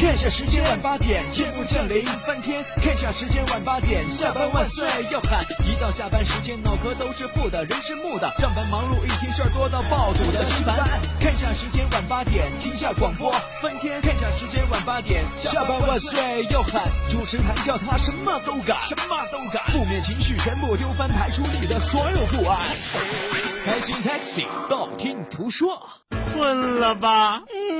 看下时间晚八点，夜幕降临翻天。看下时间晚八点，下班万岁要喊。一到下班时间，脑壳都是负的，人是木的。上班忙碌一天，事儿多到爆肚的稀烦。看下时间晚八点，听下广播翻天。看下时间晚八点，下班万岁要喊。主持谈笑他什么都敢，什么都敢。负面情绪全部丢翻，排除你的所有不安。开心 taxi，道听途说。困了吧？嗯。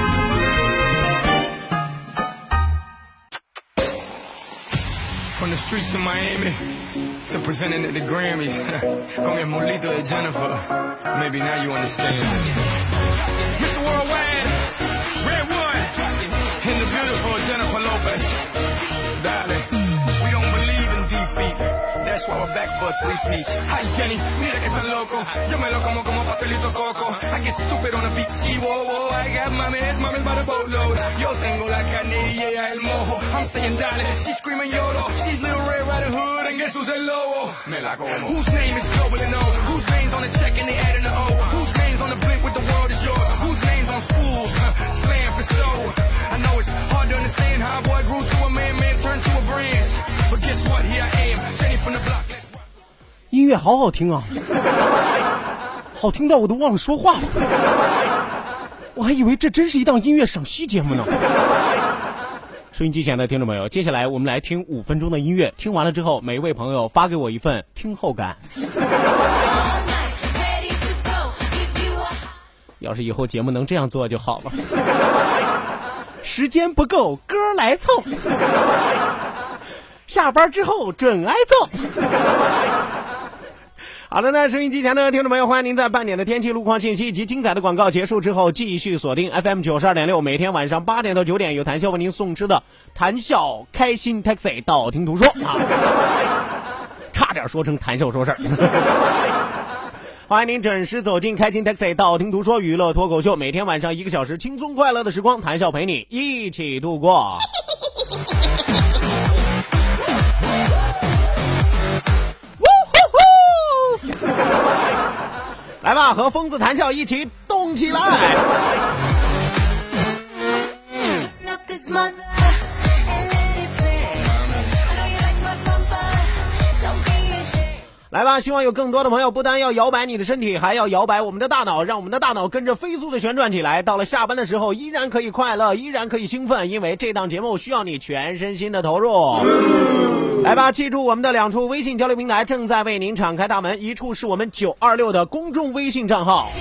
From the streets of Miami to presenting at the Grammys. Con el molito de Jennifer. Maybe now you understand. Mr. Worldwide, Redwood, and the beautiful Jennifer Lopez. That's why we're back for a three-peat. Hi Jenny, mira que tan loco. Yo me lo como como pastelito coco. I get stupid on the beach, see, whoa, whoa. I got mames, mames by the boatload. Yo tengo la carne y ella el mojo. I'm saying dale, she's screaming YOLO. She's little Red Riding Hood and guess who's el lobo? Me la como. Whose name is globally known? Whose name's on the check and they adding the O? 乐好好听啊，好听到我都忘了说话了。我还以为这真是一档音乐赏析节目呢。收音机前的听众朋友，接下来我们来听五分钟的音乐。听完了之后，每一位朋友发给我一份听后感。要是以后节目能这样做就好了。时间不够，歌来凑。下班之后准挨揍。好的，那收音机前的听众朋友，欢迎您在半点的天气、路况信息以及精彩的广告结束之后，继续锁定 FM 九十二点六，每天晚上八点到九点有谈笑为您送吃的谈笑开心 Taxi，道听途说啊，差点说成谈笑说事儿。欢迎您准时走进开心 Taxi，道听途说娱乐脱口秀，每天晚上一个小时轻松快乐的时光，谈笑陪你一起度过。来吧，和疯子谈笑一起动起来！来吧，希望有更多的朋友不单要摇摆你的身体，还要摇摆我们的大脑，让我们的大脑跟着飞速的旋转起来。到了下班的时候，依然可以快乐，依然可以兴奋，因为这档节目需要你全身心的投入。来吧，记住我们的两处微信交流平台正在为您敞开大门，一处是我们九二六的公众微信账号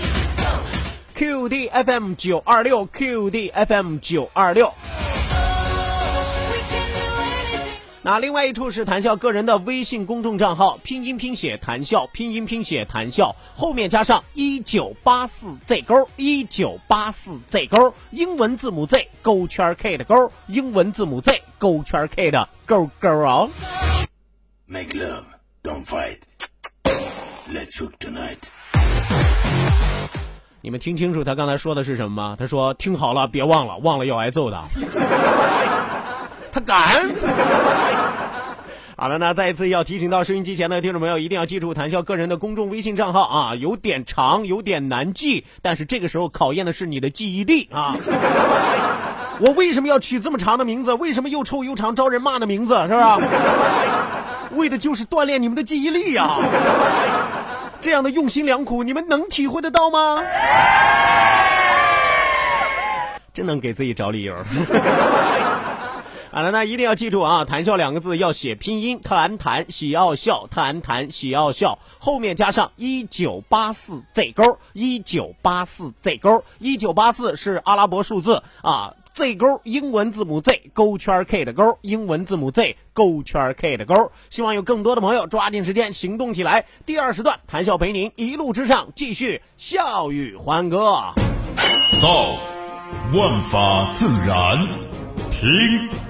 ，QDFM 九二六，QDFM 九二六。那另外一处是谈笑个人的微信公众账号，拼音拼写谈笑，拼音拼写谈笑，后面加上一九八四 Z 勾，一九八四 Z 勾，英文字母 Z 勾圈 K 的勾，英文字母 Z 勾圈 K 的勾勾哦。Make love, don't fight. Let's hook tonight. 你们听清楚他刚才说的是什么吗？他说听好了，别忘了，忘了要挨揍的。他敢。好了，那再一次要提醒到收音机前的听众朋友，一定要记住谈笑个人的公众微信账号啊，有点长，有点难记，但是这个时候考验的是你的记忆力啊。我为什么要取这么长的名字？为什么又臭又长招人骂的名字？是不是？为的就是锻炼你们的记忆力呀。这样的用心良苦，你们能体会得到吗？真能给自己找理由。好了，那一定要记住啊！谈笑两个字要写拼音，谈谈喜要笑，谈谈喜要笑，后面加上一九八四 Z 勾，一九八四 Z 勾，一九八四是阿拉伯数字啊，Z 勾英文字母 Z 勾圈 K 的勾，英文字母 Z 勾圈 K 的勾。希望有更多的朋友抓紧时间行动起来。第二时段，谈笑陪您一路之上，继续笑语欢歌。道，万法自然，听。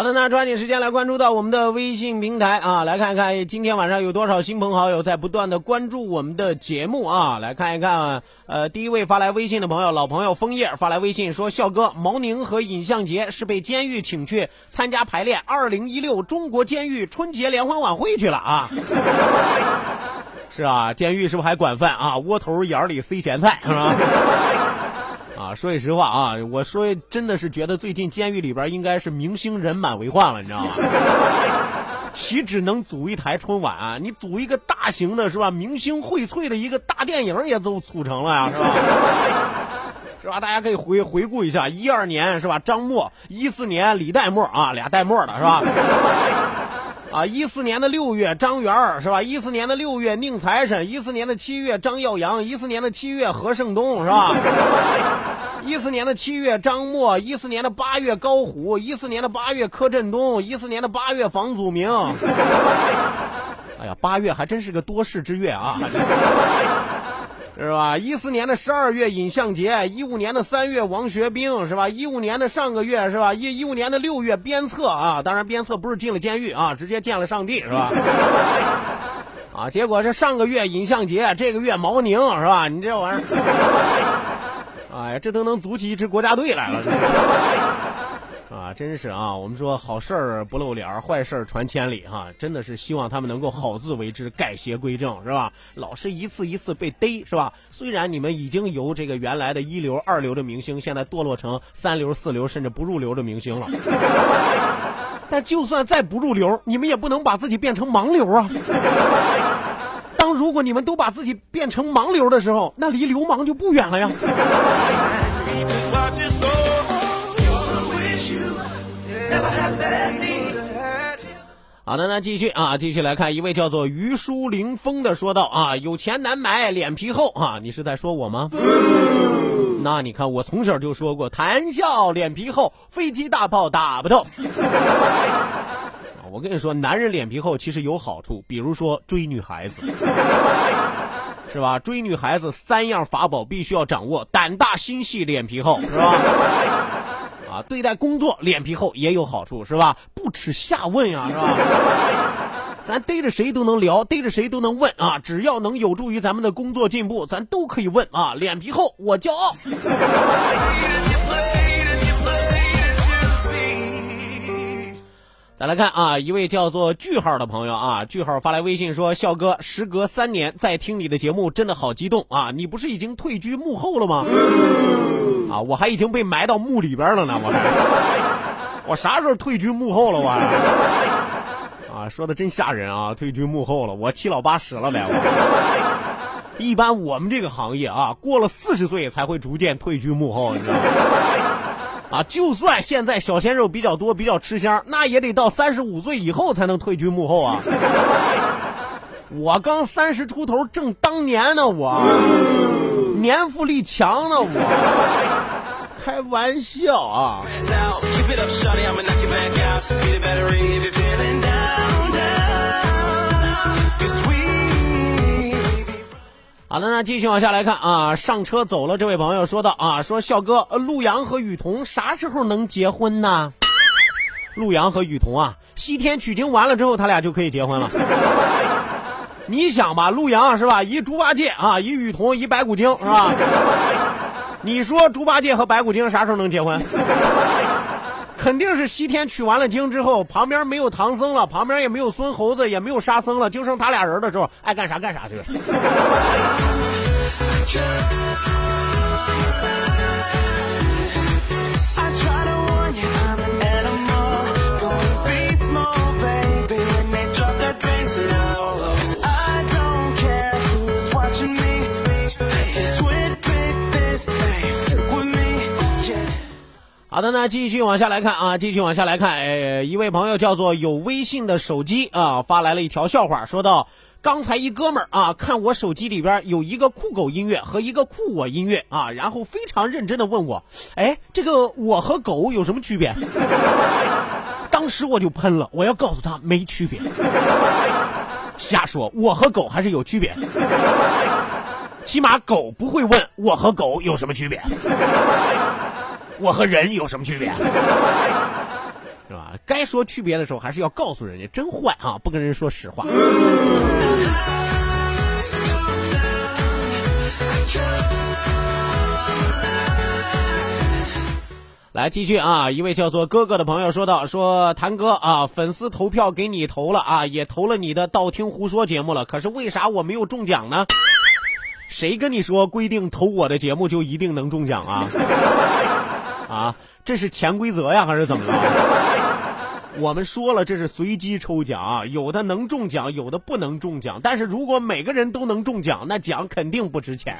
好的，那抓紧时间来关注到我们的微信平台啊，来看看今天晚上有多少新朋好友在不断的关注我们的节目啊，来看一看，呃，第一位发来微信的朋友，老朋友枫叶发来微信说，笑哥，毛宁和尹相杰是被监狱请去参加排练二零一六中国监狱春节联欢晚会去了啊。是啊，监狱是不是还管饭啊？窝头眼里塞咸菜是吧？说句实话啊，我说真的是觉得最近监狱里边应该是明星人满为患了，你知道吗？岂止能组一台春晚，你组一个大型的是吧？明星荟萃的一个大电影也都组成了呀，是吧？是吧？大家可以回回顾一下，一二年是吧？张默，一四年李代沫啊，俩代沫的是吧？啊，一四年的六月张元是吧？一四年的六月宁财神，一四年的七月张耀扬，一四年的七月何胜东是吧？一四年的七月张默，一四年的八月高虎，一四年的八月柯震东，一四年的八月房祖名。哎呀，八月还真是个多事之月啊！是吧？一四年的十二月尹相杰，一五年的三月王学兵，是吧？一五年的上个月是吧？一一五年的六月鞭策啊，当然鞭策不是进了监狱啊，直接见了上帝是吧？啊，结果这上个月尹相杰，这个月毛宁是吧？你这玩意儿，哎呀，这都能组起一支国家队来了。啊，真是啊！我们说好事儿不露脸，坏事儿传千里哈，真的是希望他们能够好自为之，改邪归正，是吧？老是一次一次被逮，是吧？虽然你们已经由这个原来的一流、二流的明星，现在堕落成三流、四流，甚至不入流的明星了，但就算再不入流，你们也不能把自己变成盲流啊！当如果你们都把自己变成盲流的时候，那离流氓就不远了呀！好的，那继续啊，继续来看一位叫做于书凌风的说道啊，有钱难买脸皮厚啊，你是在说我吗？那你看我从小就说过，谈笑脸皮厚，飞机大炮打不透。我跟你说，男人脸皮厚其实有好处，比如说追女孩子，是吧？追女孩子三样法宝必须要掌握：胆大心细，脸皮厚，是吧？啊，对待工作脸皮厚也有好处，是吧？不耻下问呀，是吧？咱逮着谁都能聊，逮着谁都能问啊！只要能有助于咱们的工作进步，咱都可以问啊！脸皮厚，我骄傲。再来看啊，一位叫做句号的朋友啊，句号发来微信说：“笑哥，时隔三年再听你的节目，真的好激动啊！你不是已经退居幕后了吗？啊，我还已经被埋到墓里边了呢，我还，我啥时候退居幕后了？我啊，说的真吓人啊！退居幕后了，我七老八十了呗。一般我们这个行业啊，过了四十岁才会逐渐退居幕后，你知道吗？”啊，就算现在小鲜肉比较多，比较吃香，那也得到三十五岁以后才能退居幕后啊！我刚三十出头，正当年呢，我年富力强呢，我开玩笑啊！好的，那继续往下来看啊，上车走了。这位朋友说道啊，说笑哥，陆阳和雨桐啥时候能结婚呢？陆阳和雨桐啊，西天取经完了之后，他俩就可以结婚了。你想吧，陆阳是吧？一猪八戒啊，一雨桐，一白骨精是吧？你说猪八戒和白骨精啥时候能结婚？肯定是西天取完了经之后，旁边没有唐僧了，旁边也没有孙猴子，也没有沙僧了，就剩他俩人的时候，爱干啥干啥去。好的，那继续往下来看啊，继续往下来看，呃，一位朋友叫做有微信的手机啊，发来了一条笑话，说道：刚才一哥们儿啊，看我手机里边有一个酷狗音乐和一个酷我音乐啊，然后非常认真的问我，哎，这个我和狗有什么区别？当时我就喷了，我要告诉他没区别，瞎说，我和狗还是有区别，起码狗不会问我和狗有什么区别，我和人有什么区别？是吧？该说区别的时候，还是要告诉人家，真坏啊！不跟人说实话。来继续啊！一位叫做哥哥的朋友说道：“说谭哥啊，粉丝投票给你投了啊，也投了你的道听胡说节目了，可是为啥我没有中奖呢？谁跟你说规定投我的节目就一定能中奖啊？啊，这是潜规则呀，还是怎么着？我们说了，这是随机抽奖，有的能中奖，有的不能中奖。但是如果每个人都能中奖，那奖肯定不值钱。”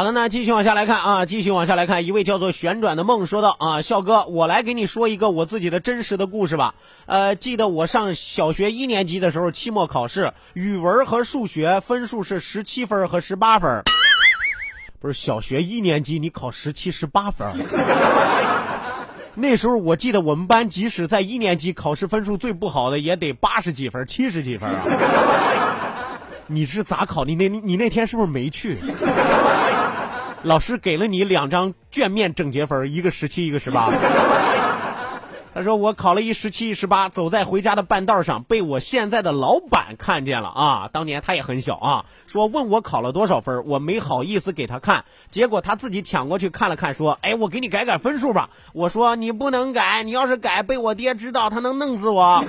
好了，那继续往下来看啊，继续往下来看，一位叫做旋转的梦说道啊，笑哥，我来给你说一个我自己的真实的故事吧。呃，记得我上小学一年级的时候，期末考试语文和数学分数是十七分和十八分。不是小学一年级你考十七十八分？那时候我记得我们班即使在一年级考试分数最不好的也得八十几分、七十几分啊。你是咋考？你那你那天是不是没去？老师给了你两张卷面整洁分，一个十七，一个十八。他说我考了一十七、一十八，走在回家的半道上，被我现在的老板看见了啊！当年他也很小啊，说问我考了多少分，我没好意思给他看，结果他自己抢过去看了看，说：“哎，我给你改改分数吧。”我说：“你不能改，你要是改，被我爹知道，他能弄死我。”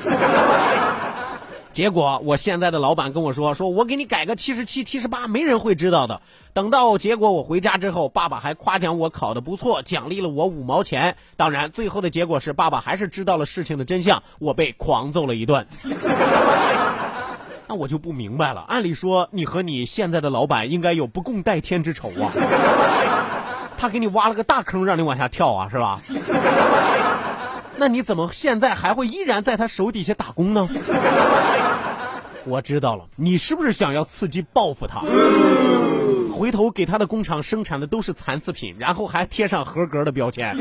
结果我现在的老板跟我说：“说我给你改个七十七、七十八，没人会知道的。”等到结果我回家之后，爸爸还夸奖我考的不错，奖励了我五毛钱。当然，最后的结果是爸爸还是知道了事情的真相，我被狂揍了一顿。那我就不明白了，按理说你和你现在的老板应该有不共戴天之仇啊，他给你挖了个大坑让你往下跳啊，是吧？那你怎么现在还会依然在他手底下打工呢？我知道了，你是不是想要刺激报复他？回头给他的工厂生产的都是残次品，然后还贴上合格的标签，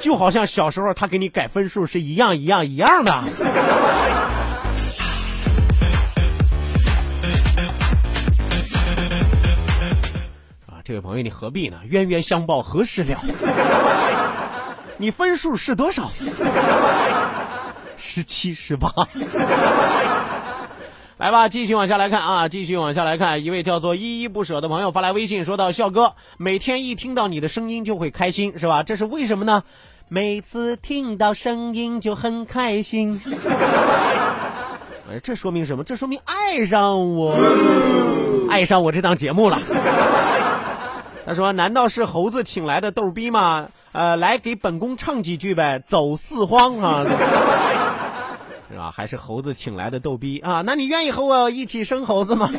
就好像小时候他给你改分数是一样一样一样的。啊，这位朋友，你何必呢？冤冤相报何时了？你分数是多少？十七、十八。来吧，继续往下来看啊，继续往下来看。一位叫做依依不舍的朋友发来微信，说道：“笑哥，每天一听到你的声音就会开心，是吧？这是为什么呢？每次听到声音就很开心。哎，这说明什么？这说明爱上我，爱上我这档节目了。他说：难道是猴子请来的逗逼吗？呃，来给本宫唱几句呗，走四荒啊。”是吧？还是猴子请来的逗逼啊？那你愿意和我一起生猴子吗？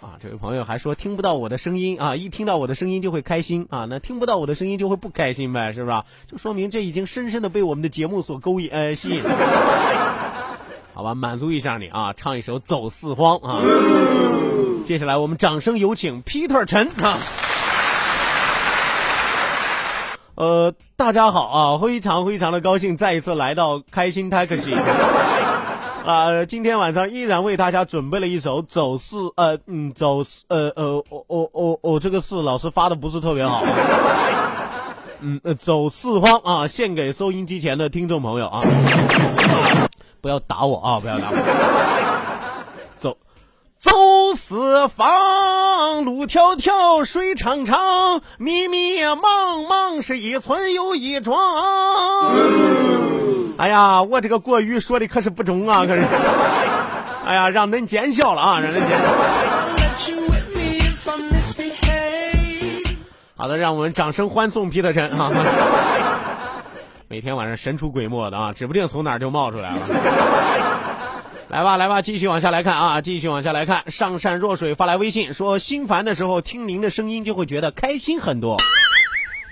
啊，这位朋友还说听不到我的声音啊，一听到我的声音就会开心啊，那听不到我的声音就会不开心呗，是不是？就说明这已经深深的被我们的节目所勾引呃吸引。好吧，满足一下你啊，唱一首《走四荒》啊。接下来我们掌声有请 Peter 陈啊。呃，大家好啊，非常非常的高兴再一次来到开心 taxi 啊，今天晚上依然为大家准备了一首走四呃嗯走呃呃我我我我这个四老师发的不是特别好，嗯走四方啊，献给收音机前的听众朋友啊，不要打我啊，不要打我，走。走四方，路迢迢，水长长，密密茫茫，是一村又一庄。哎呀，我这个国语说的可是不中啊，可是。哎呀，让恁见笑了啊，让恁见笑。好的，让我们掌声欢送皮特琛啊！每天晚上神出鬼没的啊，指不定从哪儿就冒出来了。来吧，来吧，继续往下来看啊，继续往下来看。上善若水发来微信说，心烦的时候听您的声音就会觉得开心很多。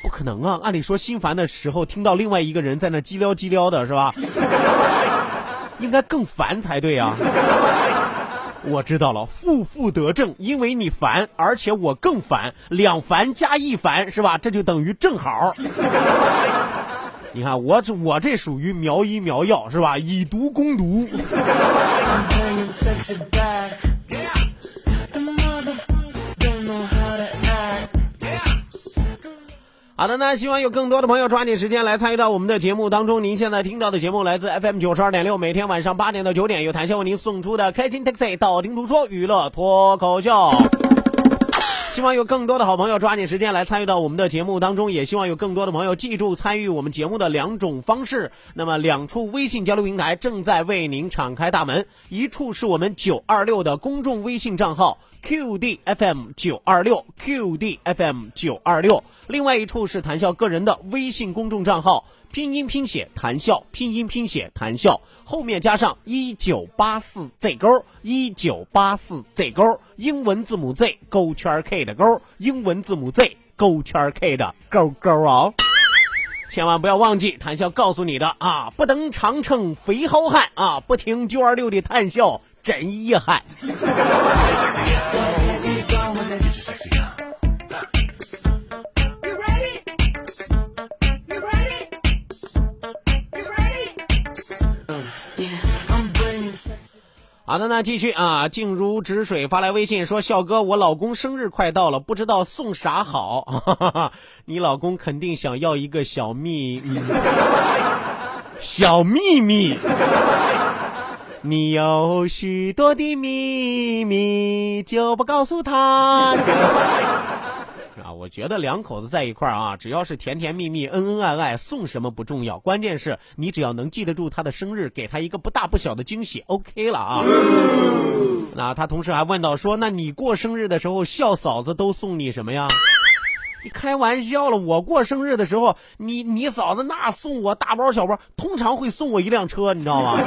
不可能啊！按理说心烦的时候听到另外一个人在那叽撩叽撩的是吧？应该更烦才对啊！我知道了，负负得正，因为你烦，而且我更烦，两烦加一烦是吧？这就等于正好。你看我这我这属于苗医苗药是吧？以毒攻毒。好的，那希望有更多的朋友抓紧时间来参与到我们的节目当中。您现在听到的节目来自 FM 九十二点六，每天晚上八点到九点，由谭笑为您送出的开心 Taxi 道听途说娱乐脱口秀。希望有更多的好朋友抓紧时间来参与到我们的节目当中，也希望有更多的朋友记住参与我们节目的两种方式。那么，两处微信交流平台正在为您敞开大门，一处是我们九二六的公众微信账号 QDFM 九二六 QDFM 九二六，另外一处是谈笑个人的微信公众账号。拼音拼写谈笑，拼音拼写谈笑，后面加上一九八四 Z 勾，一九八四 Z 勾，英文字母 Z 勾圈 K 的勾，英文字母 Z 勾圈 K 的勾勾哦，千万不要忘记谈笑告诉你的啊，不登长城非好汉啊，不听九二六的谈笑真遗憾。好的，那继续啊！静如止水发来微信说：“笑哥，我老公生日快到了，不知道送啥好。你老公肯定想要一个小秘密，小秘密。你有许多的秘密，就不告诉他。”我觉得两口子在一块儿啊，只要是甜甜蜜蜜、恩恩爱爱，送什么不重要，关键是你只要能记得住他的生日，给他一个不大不小的惊喜，OK 了啊。那他同时还问到说，那你过生日的时候，笑嫂子都送你什么呀？你开玩笑了，我过生日的时候，你你嫂子那送我大包小包，通常会送我一辆车，你知道吗？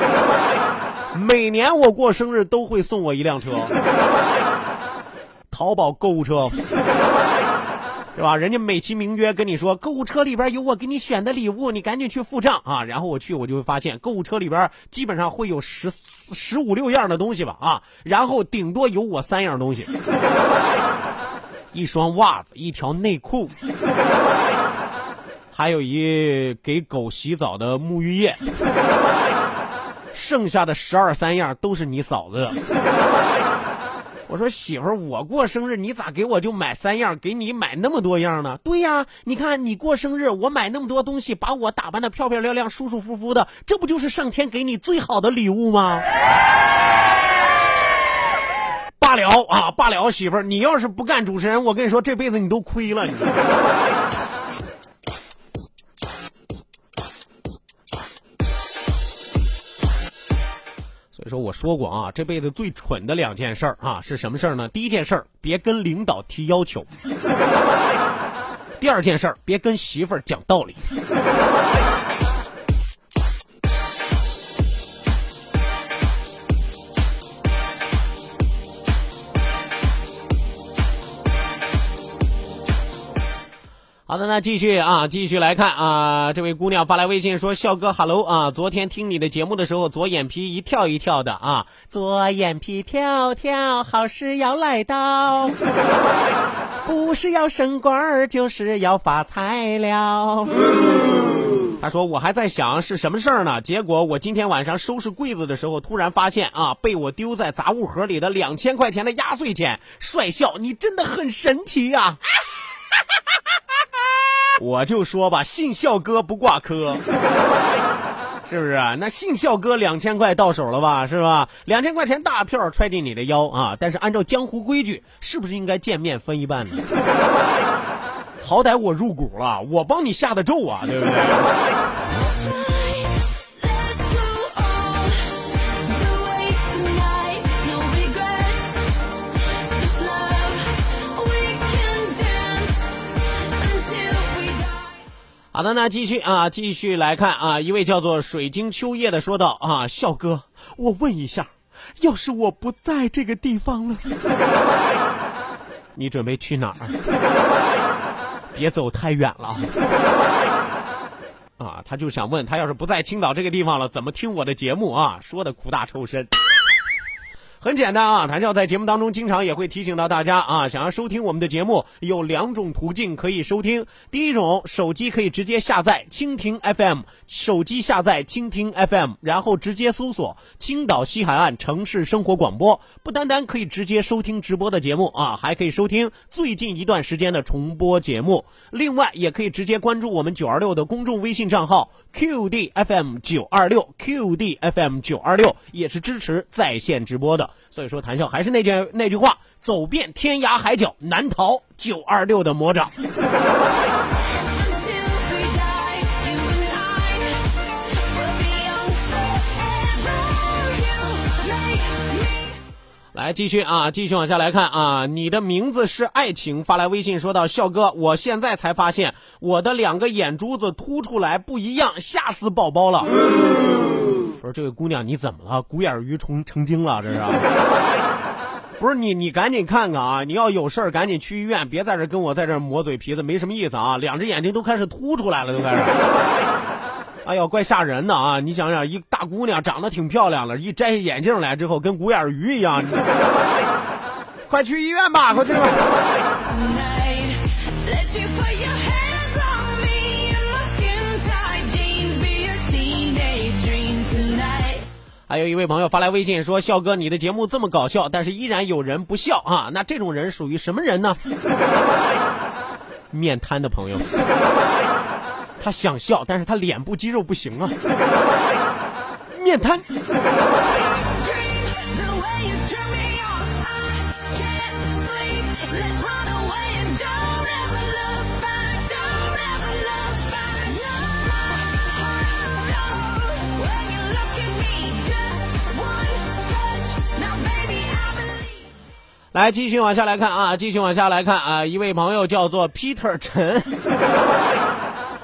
每年我过生日都会送我一辆车，淘宝购物车。是吧？人家美其名曰跟你说，购物车里边有我给你选的礼物，你赶紧去付账啊！然后我去，我就会发现，购物车里边基本上会有十十五六样的东西吧啊！然后顶多有我三样东西，一双袜子，一条内裤，还有一给狗洗澡的沐浴液，剩下的十二三样都是你嫂子的。我说媳妇儿，我过生日，你咋给我就买三样，给你买那么多样呢？对呀，你看你过生日，我买那么多东西，把我打扮的漂漂亮亮、舒舒服服的，这不就是上天给你最好的礼物吗？罢了啊，罢了，媳妇儿，你要是不干主持人，我跟你说，这辈子你都亏了。你。说我说过啊，这辈子最蠢的两件事儿啊，是什么事儿呢？第一件事儿，别跟领导提要求；第二件事儿，别跟媳妇儿讲道理。好的，那继续啊，继续来看啊，这位姑娘发来微信说：“笑哥，hello 啊，昨天听你的节目的时候，左眼皮一跳一跳的啊，左眼皮跳跳，好事要来到，不是要升官儿，就是要发财了。”他说：“我还在想是什么事儿呢，结果我今天晚上收拾柜子的时候，突然发现啊，被我丢在杂物盒里的两千块钱的压岁钱。帅笑，你真的很神奇呀！” 我就说吧，信笑哥不挂科，是不是啊？那信笑哥两千块到手了吧？是吧？两千块钱大票揣进你的腰啊！但是按照江湖规矩，是不是应该见面分一半呢？好歹我入股了，我帮你下的咒啊，对不对？好的，那继续啊，继续来看啊，一位叫做水晶秋叶的说道啊，笑哥，我问一下，要是我不在这个地方了，你准备去哪儿？别走太远了。啊，他就想问他要是不在青岛这个地方了，怎么听我的节目啊？说的苦大仇深。很简单啊，谭笑在节目当中经常也会提醒到大家啊，想要收听我们的节目有两种途径可以收听。第一种，手机可以直接下载蜻蜓 FM，手机下载蜻蜓 FM，然后直接搜索青岛西海岸城市生活广播，不单单可以直接收听直播的节目啊，还可以收听最近一段时间的重播节目。另外，也可以直接关注我们九二六的公众微信账号 QDFM 九二六 QDFM 九二六，也是支持在线直播的。所以说，谭笑还是那句那句话，走遍天涯海角，难逃九二六的魔掌。来继续啊，继续往下来看啊！你的名字是爱情，发来微信说道：“笑哥，我现在才发现我的两个眼珠子凸出来不一样，吓死宝宝了。”不是这位姑娘，你怎么了？古眼鱼成成精了？这是？不是你，你赶紧看看啊！你要有事儿赶紧去医院，别在这跟我在这磨嘴皮子，没什么意思啊！两只眼睛都开始凸出来了，都开始。哎呦，怪吓人的啊！你想想，一大姑娘长得挺漂亮了，一摘下眼镜来之后，跟古眼鱼一样。快去医院吧，快去吧！还有一位朋友发来微信说：“笑哥，你的节目这么搞笑，但是依然有人不笑啊！那这种人属于什么人呢？面瘫的朋友，他想笑，但是他脸部肌肉不行啊，面瘫。”来，继续往下来看啊，继续往下来看啊，一位朋友叫做 Peter 陈，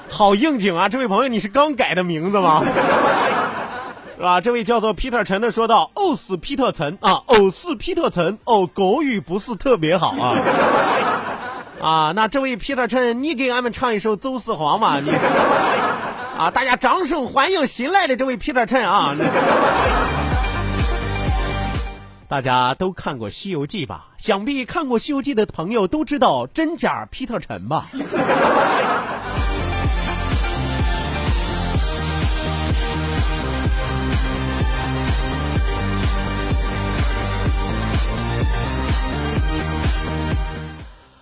好应景啊！这位朋友，你是刚改的名字吗？是吧？这位叫做 Peter 陈的说道：“哦，是 Peter 陈啊，哦，是 Peter 陈，哦，狗语不是特别好啊。”啊，那这位 Peter 陈，你给俺们唱一首《走四荒》吧，你 啊，大家掌声欢迎新来的这位 Peter 陈啊！大家都看过《西游记》吧？想必看过《西游记》的朋友都知道真假 Peter 陈吧？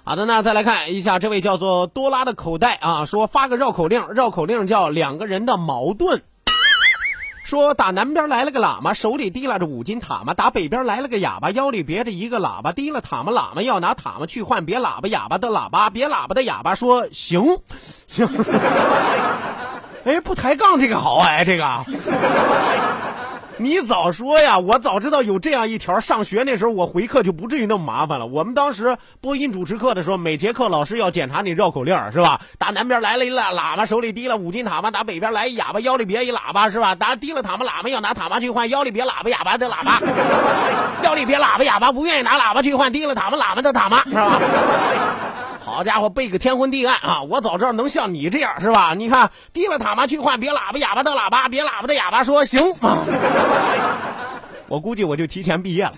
好的，那再来看一下这位叫做多拉的口袋啊，说发个绕口令，绕口令叫两个人的矛盾。说打南边来了个喇嘛，手里提拉着五斤塔嘛；打北边来了个哑巴，腰里别着一个喇叭，提了塔嘛，喇嘛要拿塔嘛去换别喇叭哑巴的喇叭，别喇叭的哑巴说行行。哎，不抬杠这个好哎，这个。你早说呀！我早知道有这样一条，上学那时候我回课就不至于那么麻烦了。我们当时播音主持课的时候，每节课老师要检查你绕口令，是吧？打南边来了一喇喇嘛，手里提了五斤塔嘛；打北边来一哑巴，腰里别一喇叭，是吧？打提了塔嘛，喇嘛要拿塔嘛去换，腰里别喇叭哑巴的喇叭，腰里别喇叭哑巴不愿意拿喇叭去换，提了塔嘛，喇嘛的塔嘛，是吧？好家伙，背个天昏地暗啊！我早知道能像你这样是吧？你看，提了塔嘛去换别喇叭哑巴的喇叭，别喇叭的哑巴说行啊。我估计我就提前毕业了。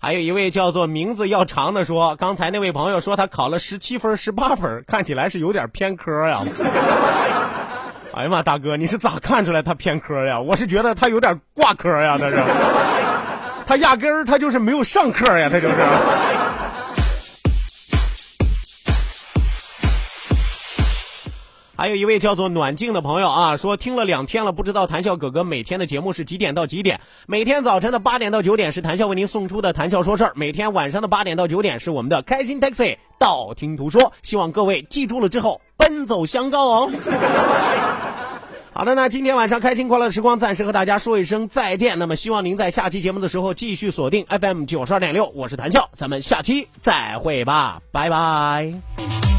还有一位叫做名字要长的说，刚才那位朋友说他考了十七分、十八分，看起来是有点偏科呀。哎呀妈，大哥，你是咋看出来他偏科呀？我是觉得他有点挂科呀，他是，他压根儿他就是没有上课呀，他就是。还有一位叫做暖静的朋友啊，说听了两天了，不知道谈笑哥哥每天的节目是几点到几点？每天早晨的八点到九点是谈笑为您送出的谈笑说事儿，每天晚上的八点到九点是我们的开心 taxi 道听途说，希望各位记住了之后奔走相告哦。好的，那今天晚上开心快乐时光暂时和大家说一声再见。那么希望您在下期节目的时候继续锁定 FM 九十二点六，我是谭笑，咱们下期再会吧，拜拜。